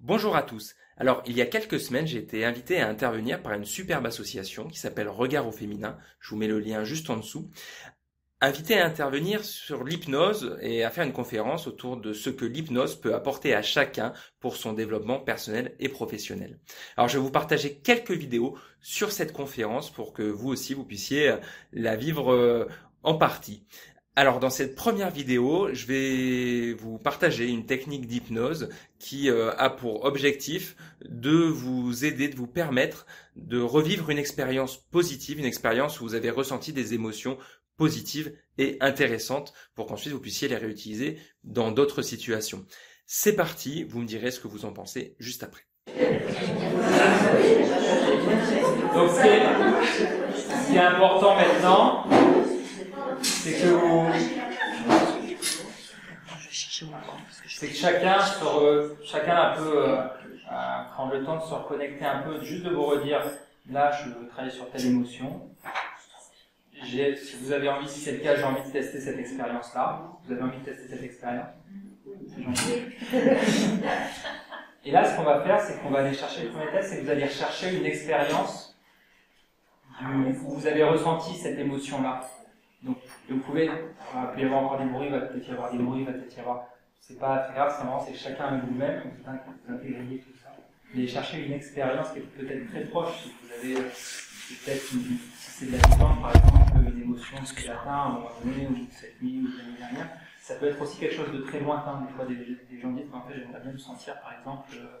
Bonjour à tous. Alors, il y a quelques semaines, j'ai été invité à intervenir par une superbe association qui s'appelle Regard au féminin. Je vous mets le lien juste en dessous. Invité à intervenir sur l'hypnose et à faire une conférence autour de ce que l'hypnose peut apporter à chacun pour son développement personnel et professionnel. Alors, je vais vous partager quelques vidéos sur cette conférence pour que vous aussi, vous puissiez la vivre euh, en partie. Alors dans cette première vidéo, je vais vous partager une technique d'hypnose qui euh, a pour objectif de vous aider, de vous permettre de revivre une expérience positive, une expérience où vous avez ressenti des émotions positives et intéressantes pour qu'ensuite vous puissiez les réutiliser dans d'autres situations. C'est parti, vous me direz ce que vous en pensez juste après. Donc ce important maintenant, c'est que vous... C'est que chacun, chacun un peu euh, prendre le temps de se reconnecter un peu, juste de vous redire, là je veux travailler sur telle émotion. Si vous avez envie, si c'est le cas, j'ai envie de tester cette expérience-là. Vous avez envie de tester cette expérience? Et là, ce qu'on va faire, c'est qu'on va aller chercher le premier test, c'est que vous allez rechercher une expérience où vous avez ressenti cette émotion-là. Donc, vous pouvez, il peut y avoir encore des bruits, il va peut-être y avoir des bruits, il va peut-être y avoir. C'est pas très grave, c'est vraiment, c'est chacun avec vous-même, vous intégriez tout ça. Et chercher une expérience qui est peut-être très proche, si vous avez peut-être, si c'est de la par exemple, une émotion ce matin, à un moment donné, ou cette nuit, ou l'année dernière, ça peut être aussi quelque chose de très lointain. Des fois, des, des gens disent, en fait, j'aimerais bien me sentir, par exemple, euh,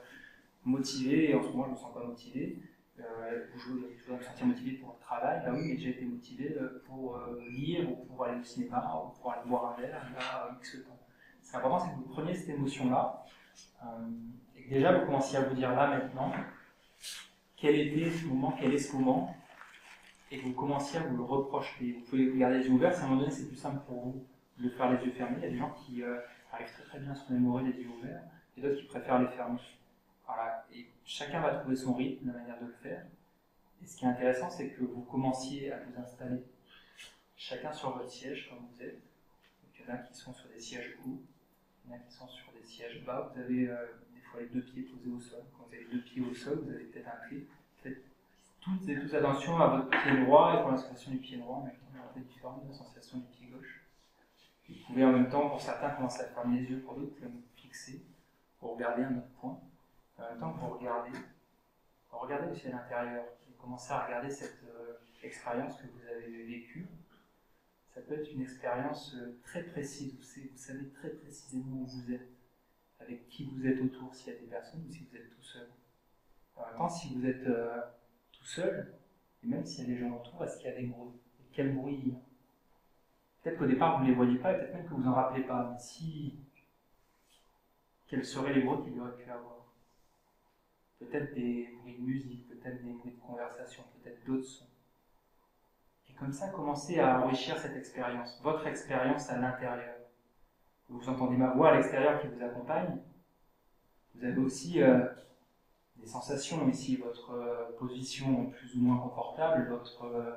motivé, et en ce moment, je ne me sens pas motivé euh, je, dois me sentir motivé pour le travail, bah oui, mais j'ai été motivé euh, pour euh, lire ou pour aller au cinéma ou pour aller boire un verre il y a X temps. Ce qui est important, c'est que vous preniez cette émotion-là et que déjà vous commenciez à vous dire là maintenant quel était ce moment, quel est ce moment, et que vous commenciez à vous le reprocher. Vous pouvez garder les yeux ouverts, si à un moment donné c'est plus simple pour vous de faire les yeux fermés. Il y a des gens qui arrivent très très bien à se mémorer les yeux ouverts, et d'autres qui préfèrent les fermer. Voilà. Et chacun va trouver son rythme, la manière de le faire. Et ce qui est intéressant, c'est que vous commenciez à vous installer chacun sur votre siège comme vous êtes. il y en a qui sont sur des sièges hauts, il y en a qui sont sur des sièges bas. Vous avez euh, des fois les deux pieds posés au sol. Quand vous avez les deux pieds au sol, vous avez peut-être un pied. Faites toutes et tous attention à votre pied droit et pour la sensation du pied droit, en même temps, aura des différentes la du pied gauche. Vous pouvez en même temps, pour certains, commencer à fermer les yeux, pour d'autres, vous fixer pour regarder un autre point. En même temps, vous regardez, regardez aussi à l'intérieur, et commencez à regarder cette euh, expérience que vous avez vécue. Ça peut être une expérience euh, très précise, vous, savez très précisément où vous êtes, avec qui vous êtes autour, s'il y a des personnes ou si vous êtes tout seul. En même temps, si vous êtes euh, tout seul, et même s'il y a des gens autour, est-ce qu'il y a des bruits? Et Quel bruit il y a? Peut-être qu'au départ, vous ne les voyez pas, et peut-être même que vous n'en rappelez pas, mais si. Quels seraient les bruits qu'il y aurait pu avoir? Peut-être des bruits de musique, peut-être des bruits de conversation, peut-être d'autres sons. Et comme ça, commencez à enrichir cette expérience, votre expérience à l'intérieur. Vous entendez ma voix à l'extérieur qui vous accompagne. Vous avez aussi euh, des sensations ici, votre euh, position plus ou moins confortable, votre... Euh,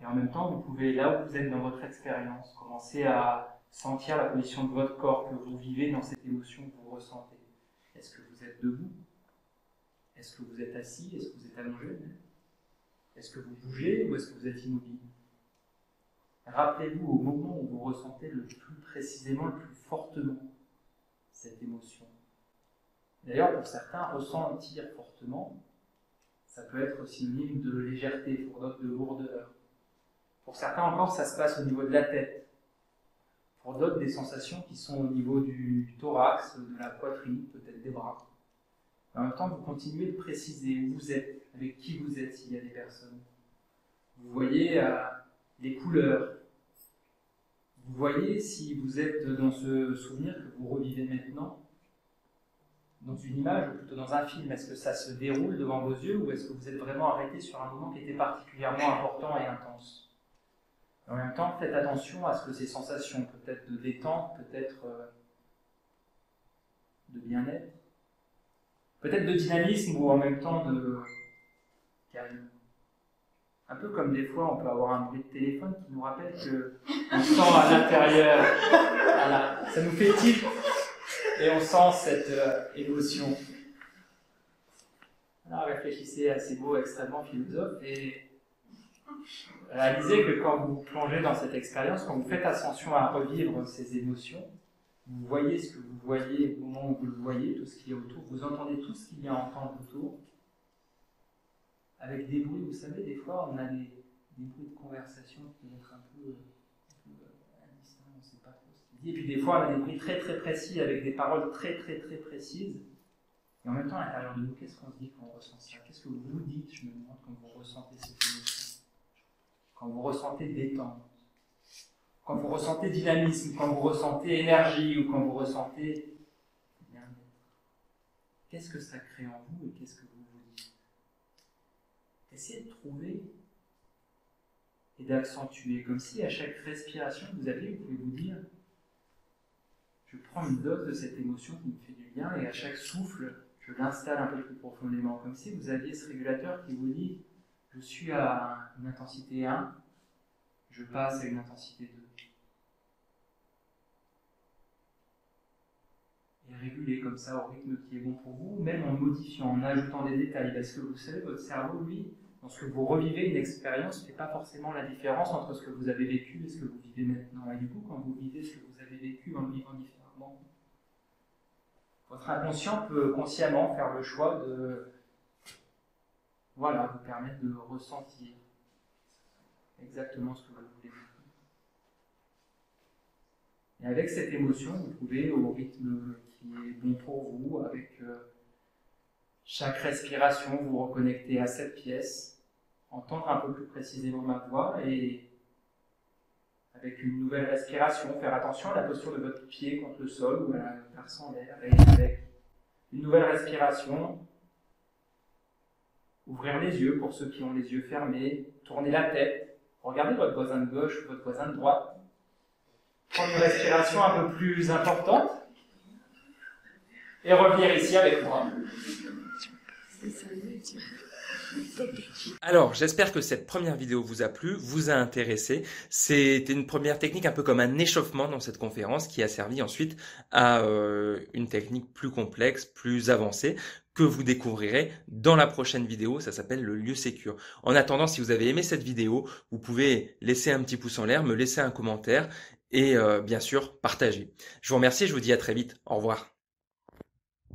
et en même temps, vous pouvez, là où vous êtes dans votre expérience, commencer à sentir la position de votre corps que vous vivez dans cette émotion que vous ressentez. Est-ce que vous êtes debout? Est-ce que vous êtes assis? Est-ce que vous êtes allongé? Est-ce que vous bougez ou est-ce que vous êtes immobile? Rappelez-vous au moment où vous ressentez le plus précisément, le plus fortement cette émotion. D'ailleurs, pour certains, ressentir fortement, ça peut être synonyme de légèreté, pour d'autres de lourdeur. Pour certains encore, ça se passe au niveau de la tête. Pour d'autres, des sensations qui sont au niveau du, thorax, de la poitrine, peut-être des bras. En même temps, vous continuez de préciser où vous êtes, avec qui vous êtes s'il y a des personnes. Vous voyez euh, les couleurs. Vous voyez si vous êtes dans ce souvenir que vous revivez maintenant, dans une image ou plutôt dans un film. Est-ce que ça se déroule devant vos yeux ou est-ce que vous êtes vraiment arrêté sur un moment qui était particulièrement important et intense? En même temps, faites attention à ce que ces sensations, peut-être de détente, peut-être euh, de bien-être, peut-être de dynamisme ou en même temps de calme. Un peu comme des fois, on peut avoir un bruit de téléphone qui nous rappelle que on sent à l'intérieur. Voilà. Ça nous fait tilt. et on sent cette euh, émotion. Alors réfléchissez à ces mots extrêmement philosophes et réalisez que quand vous plongez dans cette expérience, quand vous faites attention à revivre ces émotions, vous voyez ce que vous voyez au moment où vous le voyez, tout ce qui est autour, vous entendez tout ce qu'il y a à entendre autour, avec des bruits, vous savez, des fois on a des, bruits de conversation qui peuvent être un peu, indistincts, on ne sait pas trop ce qu'il dit, et puis des fois on a des bruits très très précis avec des paroles très très très précises, et en même temps à l'intérieur de nous, qu'est-ce qu'on se dit quand on ressent ça? Qu'est-ce que vous dites, je me demande, quand vous ressentez émotion Quand vous ressentez détente quand vous ressentez dynamisme, quand vous ressentez énergie ou quand vous ressentez. Qu'est-ce que ça crée en vous et qu'est-ce que vous vous dites? Essayez de trouver et d'accentuer, comme si à chaque respiration que vous aviez, vous pouvez vous dire je prends une dose de cette émotion qui me fait du bien et à chaque souffle, je l'installe un peu plus profondément, comme si vous aviez ce régulateur qui vous dit je suis à une intensité 1, je passe à une intensité 2. Et réguler comme ça au rythme qui est bon pour vous, même en modifiant, en ajoutant des détails. Parce que vous savez, votre cerveau, lui, lorsque vous revivez une expérience, ne fait pas forcément la différence entre ce que vous avez vécu et ce que vous vivez maintenant. Et du coup, quand vous vivez ce que vous avez vécu en le vivant différemment, votre inconscient peut consciemment faire le choix de voilà, vous permettre de ressentir exactement ce que vous voulez. Et avec cette émotion, vous pouvez, au rythme qui est bon pour vous, avec euh, chaque respiration, vous reconnecter à cette pièce, entendre un peu plus précisément ma voix et avec une nouvelle respiration, faire attention à la posture de votre pied contre le sol ou à la verse en l'air et avec une nouvelle respiration, ouvrir les yeux pour ceux qui ont les yeux fermés, tourner la tête, regardez votre voisin de gauche ou votre voisin de droite, prendre une respiration un peu plus importante. Et revenir ici avec moi. Alors, j'espère que cette première vidéo vous a plu, vous a intéressé. C'était une première technique un peu comme un échauffement dans cette conférence qui a servi ensuite à euh, une technique plus complexe, plus avancée que vous découvrirez dans la prochaine vidéo. Ça s'appelle le lieu sécure. En attendant, si vous avez aimé cette vidéo, vous pouvez laisser un petit pouce en l'air, me laisser un commentaire et euh, bien sûr partager. Je vous remercie, je vous dis à très vite. Au revoir.